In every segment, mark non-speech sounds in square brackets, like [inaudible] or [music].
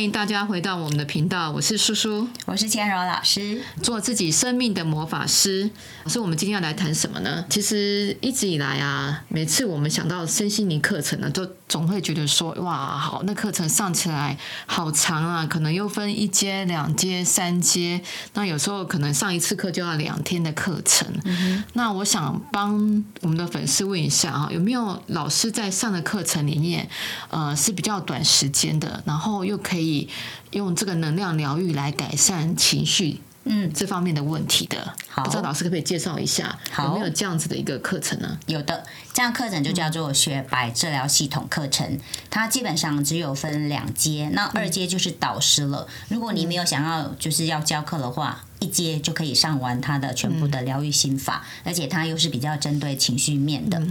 欢迎大家回到我们的频道，我是叔叔，我是千柔老师，做自己生命的魔法师。所以，我们今天要来谈什么呢？其实一直以来啊，每次我们想到身心灵课程呢，都总会觉得说，哇，好，那课程上起来好长啊，可能又分一阶、两阶、三阶，那有时候可能上一次课就要两天的课程。那我想帮我们的粉丝问一下啊，有没有老师在上的课程里面，呃，是比较短时间的，然后又可以用这个能量疗愈来改善情绪，嗯，这方面的问题的。好不知道老师可不可以介绍一下，好有没有这样子的一个课程呢？有的，这样课程就叫做雪白治疗系统课程，它基本上只有分两阶，那二阶就是导师了。如果你没有想要就是要教课的话。一阶就可以上完它的全部的疗愈心法，而且它又是比较针对情绪面的。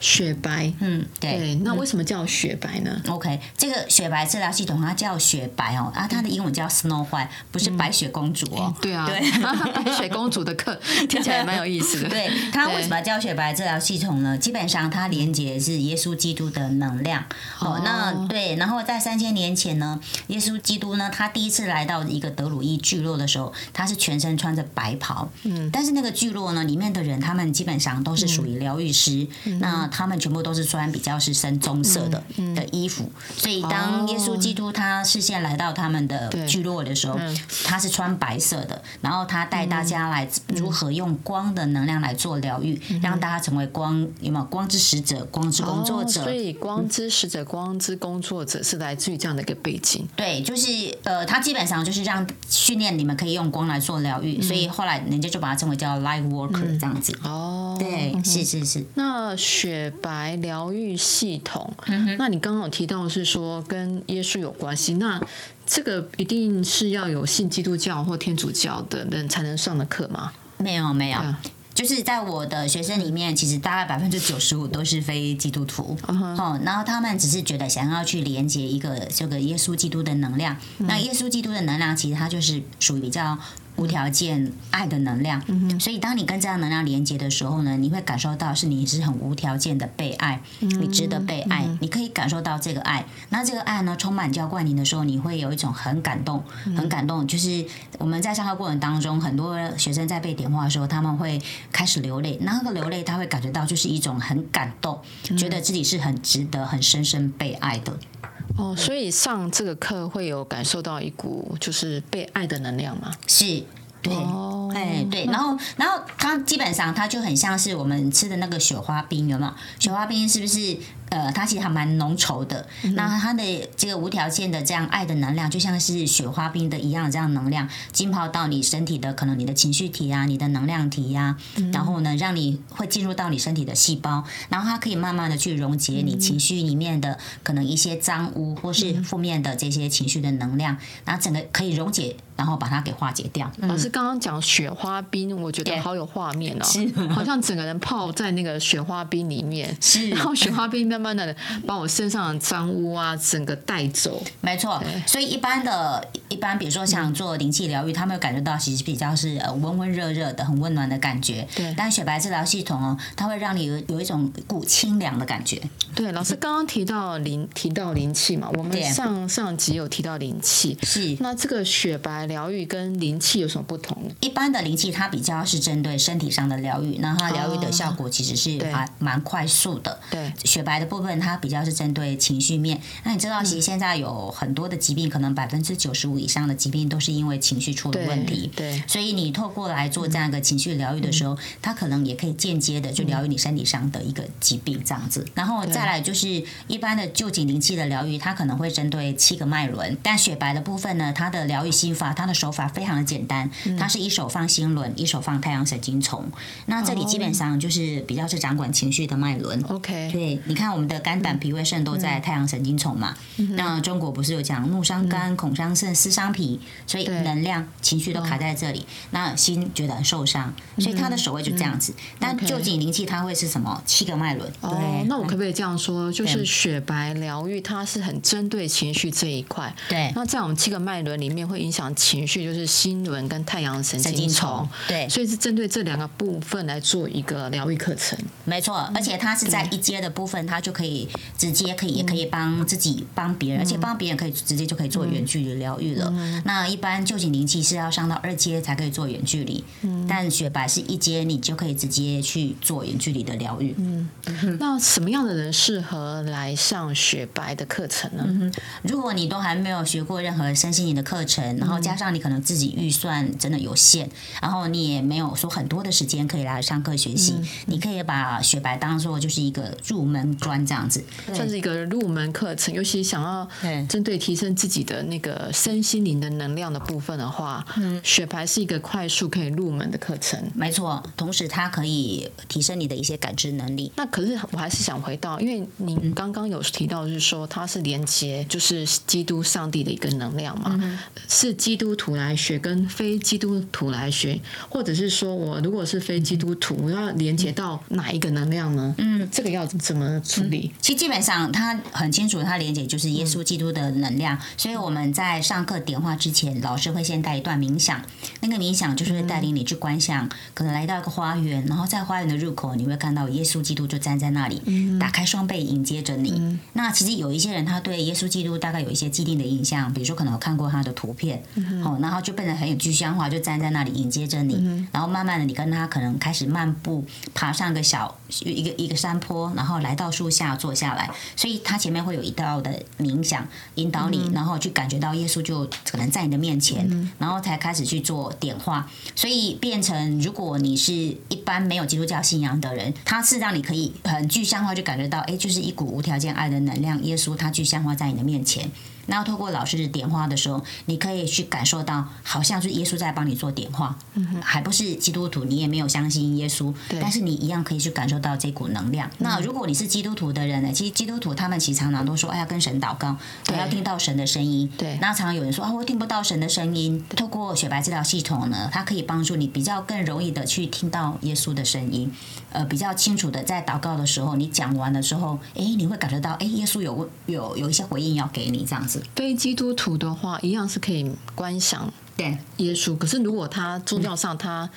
雪白，嗯，对。对，那为什么叫雪白呢？OK，这个雪白治疗系统它叫雪白哦，啊，它的英文叫 Snow White，不是白雪公主哦。对啊，对 [laughs] 白雪公主的课 [laughs] 听起来蛮有意思的。对它为什么叫雪白治疗系统呢？基本上它连接是耶稣基督的能量哦。那对，然后在三千年前呢，耶稣基督呢，他第一次来到一个德鲁伊聚落的时候，他是全身穿着白袍，嗯，但是那个聚落呢，里面的人他们基本上都是属于疗愈师，那他们全部都是穿比较是深棕色的的衣服，所以当耶稣基督他视线来到他们的聚落的时候，他是穿白色的，然后他带大家来如何用光的能量来做疗愈，让大家成为光有没有光之使者、光之工作者。哦所以光之使者、光之工作者是来自于这样的一个背景。对，就是呃，他基本上就是让训练你们可以用光来做疗愈，所以后来人家就把它称为叫 light worker 这样子。哦，对，是是是。那雪白疗愈系统，嗯那你刚刚有提到是说跟耶稣有关系，那这个一定是要有信基督教或天主教的人才能上的课吗？没有没有，啊就是在我的学生里面，其实大概百分之九十五都是非基督徒，哦，然后他们只是觉得想要去连接一个这个耶稣基督的能量。那耶稣基督的能量，其实它就是属于比较。无条件爱的能量，所以当你跟这样能量连接的时候呢，你会感受到是你是很无条件的被爱，你值得被爱，你可以感受到这个爱。那这个爱呢，充满浇灌你的时候，你会有一种很感动，很感动。就是我们在上课过程当中，很多学生在被点化的时候，他们会开始流泪。那个流泪，他会感觉到就是一种很感动，觉得自己是很值得、很深深被爱的。哦，所以上这个课会有感受到一股就是被爱的能量吗？是。对，哦哎，对，然后，然后它基本上它就很像是我们吃的那个雪花冰，有没有？雪花冰是不是？呃，它其实还蛮浓稠的。那它的这个无条件的这样爱的能量，就像是雪花冰的一样，这样能量浸泡到你身体的可能你的情绪体啊，你的能量体呀、然后呢，让你会进入到你身体的细胞，然后它可以慢慢的去溶解你情绪里面的可能一些脏污或是负面的这些情绪的能量，然后整个可以溶解，然后把它给化解掉。老师刚刚讲雪花冰，我觉得好有画面哦。是，好像整个人泡在那个雪花冰里面，是。然后雪花冰慢慢的把我身上的脏污啊整个带走。没错，所以一般的，一般比如说像做灵气疗愈，他们会感觉到其实比较是呃温温热热的，很温暖的感觉。对但雪白治疗系统哦，它会让你有有一种股清凉的感觉。对，老师刚刚提到灵提到灵气嘛，我们对上上集有提到灵气，是那这个雪白疗愈跟灵气有什么不同呢？一般的灵气，它比较是针对身体上的疗愈，那它疗愈的效果其实是对蛮蛮快速的。对，雪白的部分，它比较是针对情绪面。那你知道，其实现在有很多的疾病，可能百分之九十五以上的疾病都是因为情绪出了问题。对所以你透过来做这样一个情绪疗愈的时候，它可能也可以间接的就疗愈你身体上的一个疾病这样子。然后再来就是一般的旧景灵气的疗愈，它可能会针对七个脉轮，但雪白的部分呢，它的疗愈心法，它的手法非常的简单，它是一手放心轮，一手放太阳神经丛。那这里基本上就是比较是掌管情绪的脉轮。，OK，对，你看我们的肝胆脾胃肾都在太阳神经丛嘛。那中国不是有讲怒伤肝、恐伤肾、思伤脾，所以能量、情绪都卡在这里，那心觉得很受伤，所以他的手位就这样子。但旧景灵气它会是什么？七个脉轮。哦，，那我可不可以这样说？就是雪白疗愈，它是很针对情绪这一块。对那在我们七个脉轮里面，会影响情绪，就是心轮跟太阳神神经丛。对所以是针对这两个部分来做一个疗愈课程。没错，而且它是在一阶的部分，它就可以直接可以也可以帮自己帮别人，而且帮别人可以直接就可以做远距离疗愈了。那一般旧景灵气是要上到二阶才可以做远距离，但雪白是一阶，你就可以直接去做远距离的疗愈。那什么样的人适合来上雪白的课程呢？如果你都还没有学过任何身心灵的课程，然后加上你可能自己预算真的有限，然后你也没有说很多的时间可以来上课学习，你可以把雪白当做就是一个入门砖这样子，算是一个入门课程。尤其想要针对提升自己的那个身心灵的能量的部分的话，嗯雪牌是一个快速可以入门的课程。没错，同时它可以提升你的一些感知能力。那可是我还是想回到，因为您刚刚有提到，是说它是连接，就是基督上帝的一个能量嘛，是基督徒来学跟非基督徒来学，或者是说我如果是非基督徒，我要连接到哪一个能量呢？嗯，这个要怎么处理？其实基本上他很清楚，他连接就是耶稣基督的能量，所以我们在上课点化之前，老师会先带一段冥想，那个冥想就是会带领你去观想，可能来到一个花园，然后在花园的入口，你会看到耶稣基督就站在那里，打开双臂迎接着你。那其实有一些人他对耶稣基督大概有一些既定的印象，比如说可能有看过他的图片，哦，然后就变得很有具象化，就站在那里迎接着你，然后慢慢的你跟他可能开始漫步，爬上个小一个一个山坡，然后来到树下坐下来，所以他前面会有一道的冥想引导你，然后去感觉到耶稣就可能在你的面前，然后才开始去做点化，所以变成如果你是一般没有基督教信仰的人，他是让你可以很具象化就感觉到，哎，就是一股无条件爱的能量，耶稣他具象化在你的面前。然后透过老师的点化的时候，你可以去感受到，好像是耶稣在帮你做点化，嗯还不是基督徒，你也没有相信耶稣，但是你一样可以去感受到这股能量。那如果你是基督徒的人呢？其实基督徒他们其实常常都说，哎，要跟神祷告，我要听到神的声音。对，那常常有人说啊，我听不到神的声音。透过雪白治疗系统呢，它可以帮助你比较更容易的去听到耶稣的声音，呃，比较清楚的在祷告的时候，你讲完的时候，哎，你会感觉到，哎，耶稣有有有一些回应要给你这样子。非基督徒的话，一样是可以观想。对耶稣，可是如果他宗教上他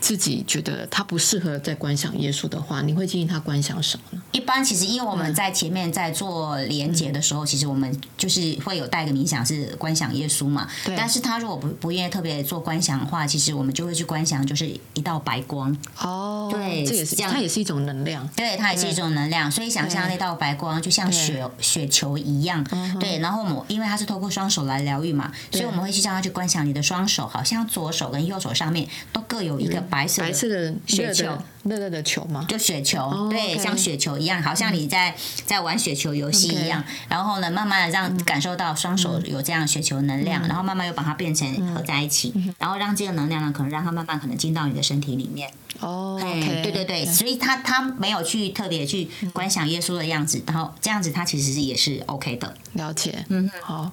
自己觉得他不适合在观想耶稣的话，你会建议他观想什么呢？一般其实因为我们在前面在做连接的时候，其实我们就是会有带个冥想是观想耶稣嘛。对。但是他如果不不愿意特别做观想的话，其实我们就会去观想，就是一道白光。哦。对，这也是这样，它也是一种能量。对，它也是一种能量。所以想象那道白光就像雪雪球一样。对。然后我们因为它是透过双手来疗愈嘛，所以我们会去叫他去观想你的双手，好像。左手跟右手上面都各有一个白色白色的雪球，热热的球吗？就雪球，对，像雪球一样，好像你在在玩雪球游戏一样。然后呢，慢慢的让感受到双手有这样雪球能量，然后慢慢又把它变成合在一起，然后让这个能量呢，可能让它慢慢可能进到你的身体里面。哦，对对对，所以他他没有去特别去观想耶稣的样子，然后这样子他其实也是 OK 的。了解，嗯，好。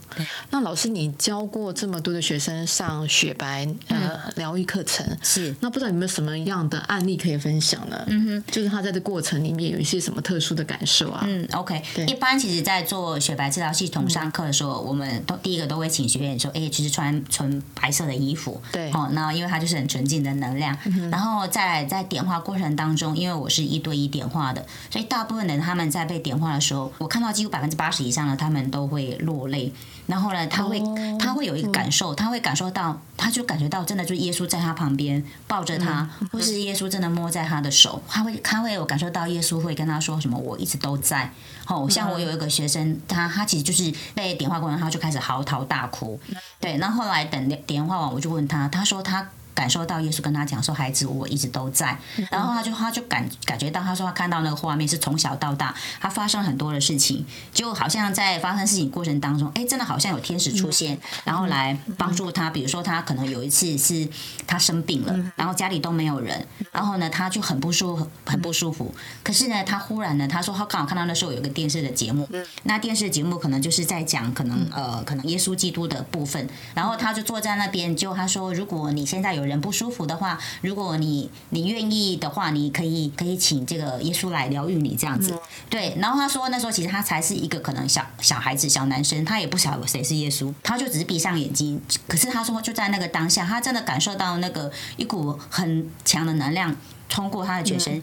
那老师，你教过这么多的学生上雪白呃疗愈课程，是。那不知道有没有什么样的案例可以分享呢？嗯哼，就是他在这过程里面有一些什么特殊的感受啊？嗯，OK。一般其实，在做雪白治疗系统上课的时候，我们都第一个都会请学员说，哎，其实穿纯白色的衣服，对，哦，那因为它就是很纯净的能量，然后在在点化过程当中，因为我是一对一点化的，所以大部分人他们在被点化的时候，我看到几乎百分之八十以上的他们都会落泪。然后呢，他会他会有一个感受，他会感受到，他就感觉到真的就是耶稣在他旁边抱着他，或是耶稣真的摸在他的手，他会他会有感受到耶稣会跟他说什么，我一直都在。哦，像我有一个学生，他他其实就是被点化过程，他就开始嚎啕大哭。对，然后后来等点化完，我就问他，他说他。感受到耶稣跟他讲说：“孩子，我一直都在。”然后他就他就感感觉到，他说他看到那个画面是从小到大，他发生很多的事情，就好像在发生事情过程当中，哎，真的好像有天使出现，然后来帮助他。比如说他可能有一次是他生病了，然后家里都没有人，然后呢他就很不舒服，很不舒服。可是呢，他忽然呢，他说他刚好看到那时候有个电视的节目，那电视节目可能就是在讲可能呃可能耶稣基督的部分，然后他就坐在那边，就他说如果你现在有。人不舒服的话，如果你你愿意的话，你可以可以请这个耶稣来疗愈你这样子。对，然后他说那时候其实他才是一个可能小小孩子小男生，他也不晓得谁是耶稣，他就只是闭上眼睛。可是他说就在那个当下，他真的感受到那个一股很强的能量通过他的全身。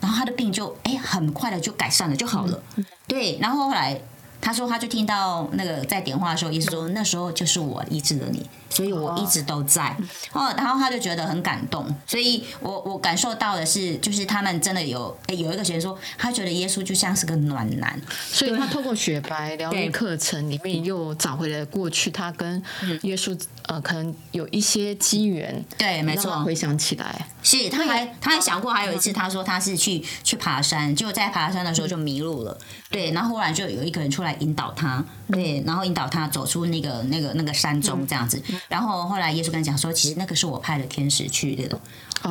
然后他的病就哎很快的就改善了就好了。对，然后后来他说他就听到那个在点化的时候，意思说那时候就是我医治了你。所以我一直都在。哦，然后他就觉得很感动，所以我我感受到的是，就是他们真的有有一个学生说，他觉得耶稣就像是个暖男，所以他透过雪白疗愈课程里面又找回了过去他跟耶稣呃可能有一些机缘，对，没错，回想起来，是他还他还想过还有一次，他说他是去去爬山，就在爬山的时候就迷路了，对，然后忽然就有一个人出来引导他，对，然后引导他走出那个那个那个山中这样子。然后后来耶稣跟他讲说，其实那个是我派的天使去的。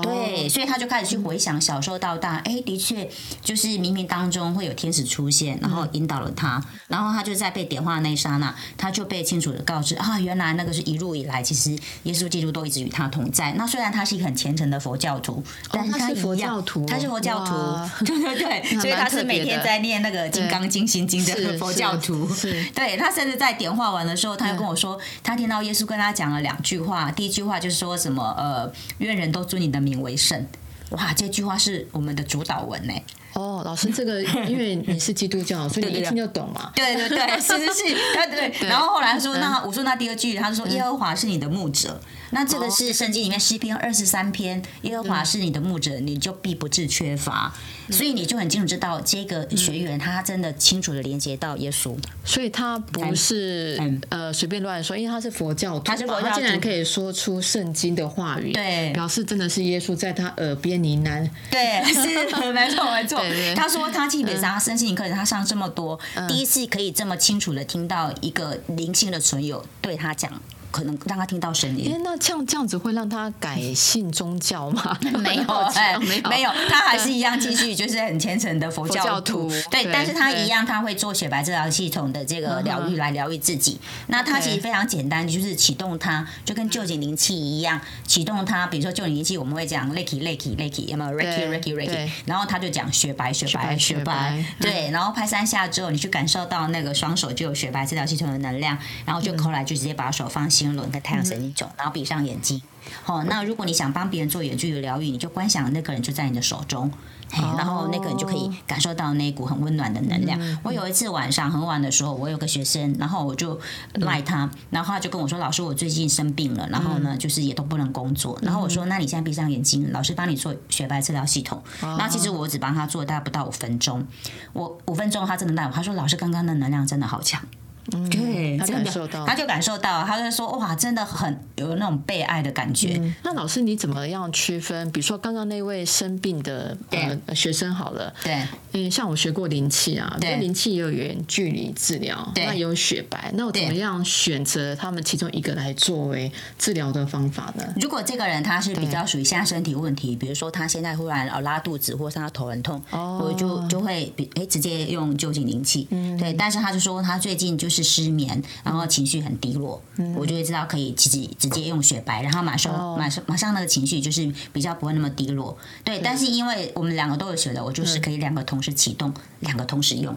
对，所以他就开始去回想小时候到大，哎，的确就是冥冥当中会有天使出现，然后引导了他，然后他就在被点化那一刹那，他就被清楚的告知啊，原来那个是一路以来，其实耶稣基督都一直与他同在。那虽然他是一个很虔诚的佛教徒，但是他是佛教徒，他是佛教徒，对对对，[laughs] 所以他是每天在念那个《金刚经》心经的 [laughs] 佛教徒。对他甚至在点化完的时候，他又跟我说，他听到耶稣跟他讲了两句话，第一句话就是说什么呃，愿人都尊你的。名为圣，哇！这句话是我们的主导文呢。哦，老师，这个 [laughs] 因为你是基督教，所以你一听就懂嘛。对对对，是是是，对 [laughs] 对。然后后来说，那我说那第二句，他就说耶和华是你的牧者。那这个是圣经里面诗篇二十三篇，耶和华是你的牧者，你就必不致缺乏。所以你就很清楚知道，这个学员他真的清楚的连接到耶稣，所以他不是呃随便乱说，因为他是佛教徒，他是佛教徒，竟然可以说出圣经的话语，对，表示真的是耶稣在他耳边呢喃，对，是 [laughs] 没错没错。他说他基本上身心灵课程他上这么多，第一次可以这么清楚的听到一个灵性的存有对他讲。可能让他听到声音。哎，那这样这样子会让他改信宗教吗？[laughs] [laughs] 没有，哎，没有，他还是一样继续就是很虔诚的佛教徒。对，但是他一样，他会做雪白治疗系统的这个疗愈来疗愈自己。那他其实非常简单，就是启动它，就跟旧景灵气一样，启动它。比如说旧景灵气，我们会讲 Reiki Reiki Reiki，有没有 Reiki Reiki Reiki？然后他就讲雪白雪白雪白，对。然后拍三下之后，你去感受到那个双手就有雪白治疗系统的能量，然后就扣来就直接把手放。心轮跟太阳神经中，然后闭上眼睛。好，那如果你想帮别人做远距离疗愈，你就观想那个人就在你的手中，然后那个人就可以感受到那股很温暖的能量。我有一次晚上很晚的时候，我有个学生，然后我就赖他，然后他就跟我说：“老师，我最近生病了，然后呢，就是也都不能工作。”然后我说：“那你现在闭上眼睛，老师帮你做雪白治疗系统。”那其实我只帮他做大概不到五分钟，我五分钟他真的赖我，他说：“老师，刚刚的能量真的好强。”对，他感受到，他就感受到，他就说哇，真的很有那种被爱的感觉。那老师你怎么样区分？比如说刚刚那位生病的呃学生好了，对，嗯，像我学过灵气啊，对，灵气也有远距离治疗，那也有雪白，那我怎么样选择他们其中一个来作为治疗的方法呢？如果这个人他是比较属于现在身体问题，比如说他现在忽然呃拉肚子，或是他头很痛，我就就会比哎直接用就近灵气，嗯，对，但是他就说他最近就是。是失眠，然后情绪很低落，我就会知道可以直接直接用雪白，然后马上马上马上那个情绪就是比较不会那么低落。对，但是因为我们两个都有学的，我就是可以两个同时启动，两个同时用。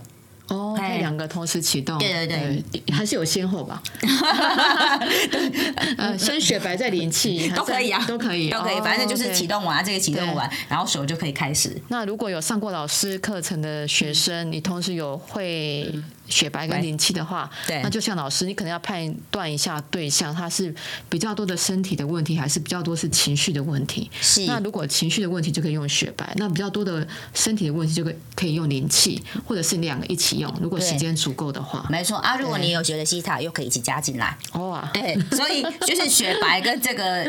哦，两个同时启动，对对对，还是有先后吧。[laughs] 呃，先雪白再灵气 [laughs] 都可以啊，都可以，都可以，反正就是启动完这个启动完，然后手就可以开始。那如果有上过老师课程的学生，你同时有会。雪白跟灵气的话，对，那就像老师，你可能要判断一下对象，他是比较多的身体的问题，还是比较多是情绪的问题。是。那如果情绪的问题就可以用雪白，那比较多的身体的问题就可以可以用灵气，或者是两个一起用，如果时间足够的话。没错啊，如果你有学的西塔，又可以一起加进来。哇。对，所以就是雪白跟这个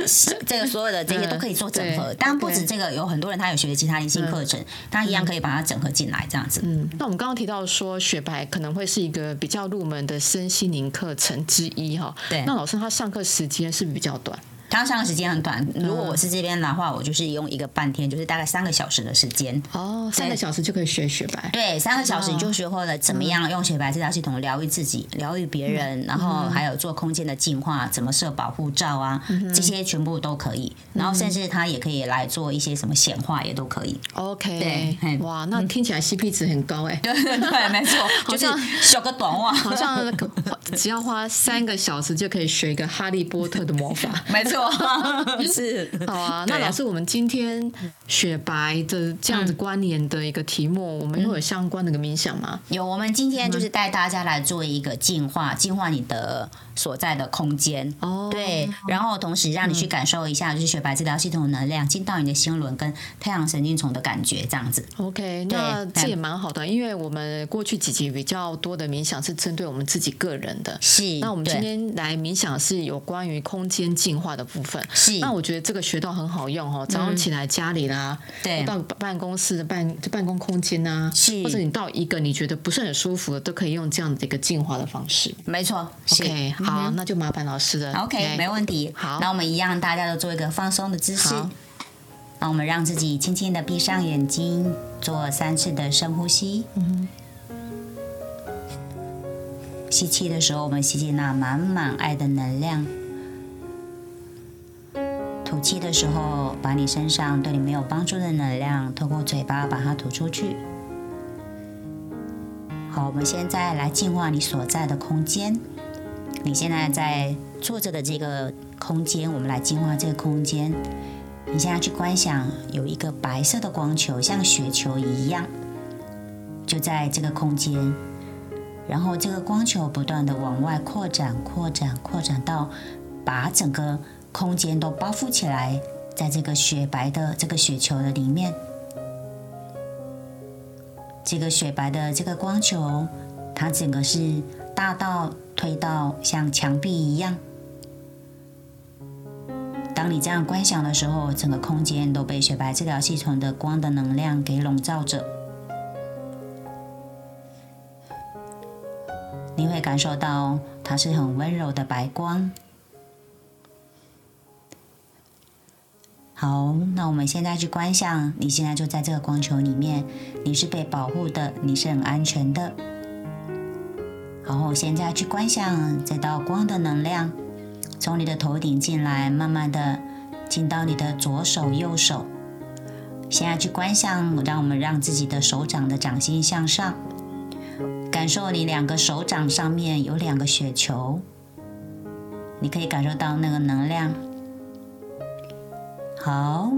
这个所有的这些都可以做整合。当然不止这个，有很多人他有学其他灵性课程，他一样可以把它整合进来，这样子。嗯。那我们刚刚提到说雪白可能会。是一个比较入门的身心灵课程之一哈。对，那老师他上课时间是比较短？他上的时间很短，如果我是这边的话，我就是用一个半天，就是大概三个小时的时间。哦，三个小时就可以学雪白。对，三个小时你就学会了怎么样用雪白这套系统疗愈自己、疗愈别人，然后还有做空间的净化，怎么设保护罩啊，这些全部都可以。然后甚至他也可以来做一些什么显化，也都可以。OK，对，哇，那听起来 CP 值很高哎。[laughs] 对对对，没错，就是学个短袜，好像只要花三个小时就可以学一个哈利波特的魔法。[laughs] 没错。错，[laughs] 是好啊。那老师，我们今天雪白的这样子关联的一个题目，我们会有相关的一个冥想吗？有，我们今天就是带大家来做一个净化，净化你的所在的空间。哦，对，然后同时让你去感受一下，就是雪白治疗系统的能量进到你的心轮跟太阳神经丛的感觉，这样子。OK，那这也蛮好的，因为我们过去几集比较多的冥想是针对我们自己个人的。是，那我们今天来冥想是有关于空间净化的部分。是，那我觉得这个学到很好用哦，早上起来家里啦，对，到办公室的办办公空间啊，是，或者你到一个你觉得不是很舒服的，都可以用这样的一个净化的方式。没错，OK，好，那就麻烦老师了。OK，没问题。好，那我们一样，大家都做一个放松的姿势。那我们让自己轻轻的闭上眼睛，做三次的深呼吸。嗯吸气的时候，我们吸进那满满爱的能量；吐气的时候，把你身上对你没有帮助的能量，透过嘴巴把它吐出去。好，我们现在来净化你所在的空间。你现在在坐着的这个空间，我们来净化这个空间。你现在去观想，有一个白色的光球，像雪球一样，就在这个空间。然后这个光球不断的往外扩展、扩展、扩展到把整个空间都包覆起来，在这个雪白的这个雪球的里面。这个雪白的这个光球，它整个是大到推到像墙壁一样。当你这样观想的时候，整个空间都被雪白治疗系统的光的能量给笼罩着。你会感受到它是很温柔的白光。好，那我们现在去观想，你现在就在这个光球里面，你是被保护的，你是很安全的。然后现在去观想这道光的能量。从你的头顶进来，慢慢的进到你的左手、右手。现在去观想，让我们让自己的手掌的掌心向上，感受你两个手掌上面有两个雪球，你可以感受到那个能量。好，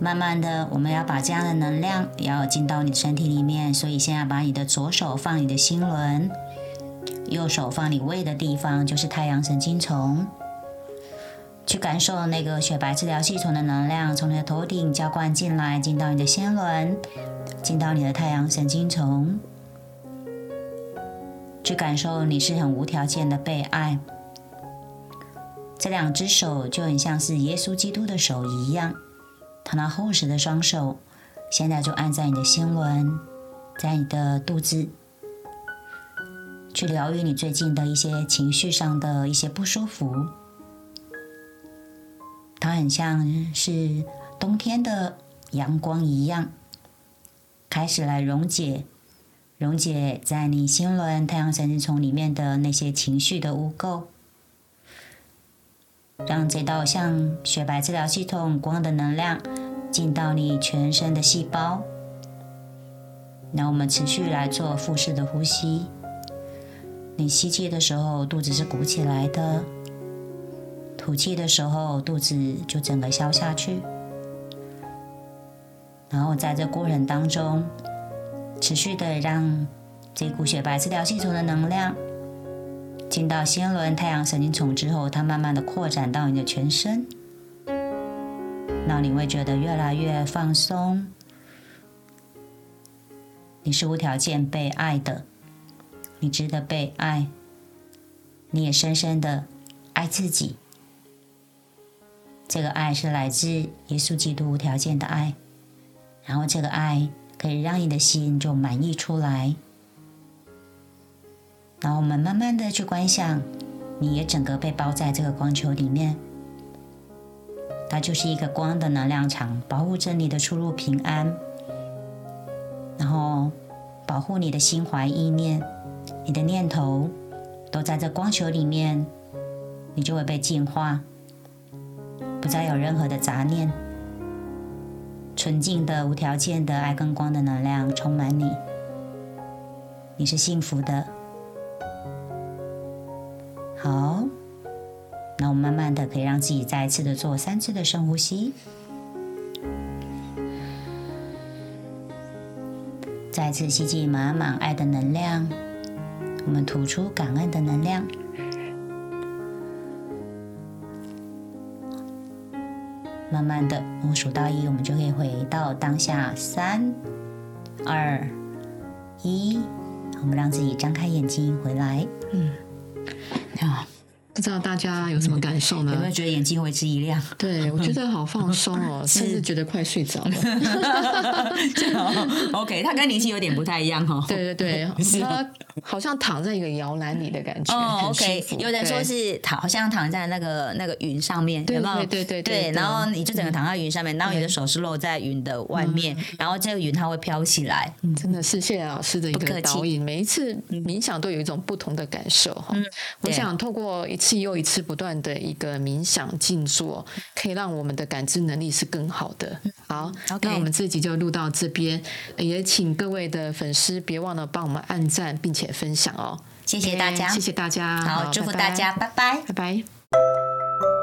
慢慢的，我们要把这样的能量也要进到你的身体里面，所以现在把你的左手放你的心轮，右手放你胃的地方，就是太阳神经丛。去感受那个雪白治疗系统的能量从你的头顶浇灌进来，进到你的心轮，进到你的太阳神经丛。去感受你是很无条件的被爱。这两只手就很像是耶稣基督的手一样，他那厚实的双手现在就按在你的心轮，在你的肚子，去疗愈你最近的一些情绪上的一些不舒服。它很像是冬天的阳光一样，开始来溶解，溶解在你心轮太阳神经丛里面的那些情绪的污垢，让这道像雪白治疗系统光的能量进到你全身的细胞。那我们持续来做腹式的呼吸，你吸气的时候，肚子是鼓起来的。吐气的时候，肚子就整个消下去。然后在这过程当中，持续的让这股雪白治疗系统的能量进到心轮太阳神经丛之后，它慢慢的扩展到你的全身。那你会觉得越来越放松。你是无条件被爱的，你值得被爱，你也深深的爱自己。这个爱是来自耶稣基督无条件的爱，然后这个爱可以让你的心就满溢出来。然后我们慢慢的去观想，你也整个被包在这个光球里面，它就是一个光的能量场，保护着你的出入平安，然后保护你的心怀意念，你的念头都在这光球里面，你就会被净化。不再有任何的杂念，纯净的、无条件的爱跟光的能量充满你，你是幸福的。我们慢慢的可以让自己再一次的做三次的深呼吸，再次吸进满满爱的能量，我们吐出感恩的能量。慢慢的，我数到一，我们就可以回到当下。三、二、一，我们让自己张开眼睛回来。嗯，好。不知道大家有什么感受呢？有没有觉得眼睛为之一亮？对我觉得好放松哦，[laughs] 甚至觉得快睡着了。[laughs] OK，他跟林夕有点不太一样哈。对对对，他好像躺在一个摇篮里的感觉。哦，OK，有人说是躺，好像躺在那个那个云上面，对对对对对。然后你就整个躺在云上面，然后你的手是落在云的外面，然后这个云它会飘起来。真的是谢谢老师的一个导引，每一次冥想都有一种不同的感受哈。我想透过一。次又一次不断的一个冥想静坐，可以让我们的感知能力是更好的。好，那我们这集就录到这边，也请各位的粉丝别忘了帮我们按赞并且分享哦。谢谢大家，谢谢大家，好，祝福大家，拜拜，拜拜。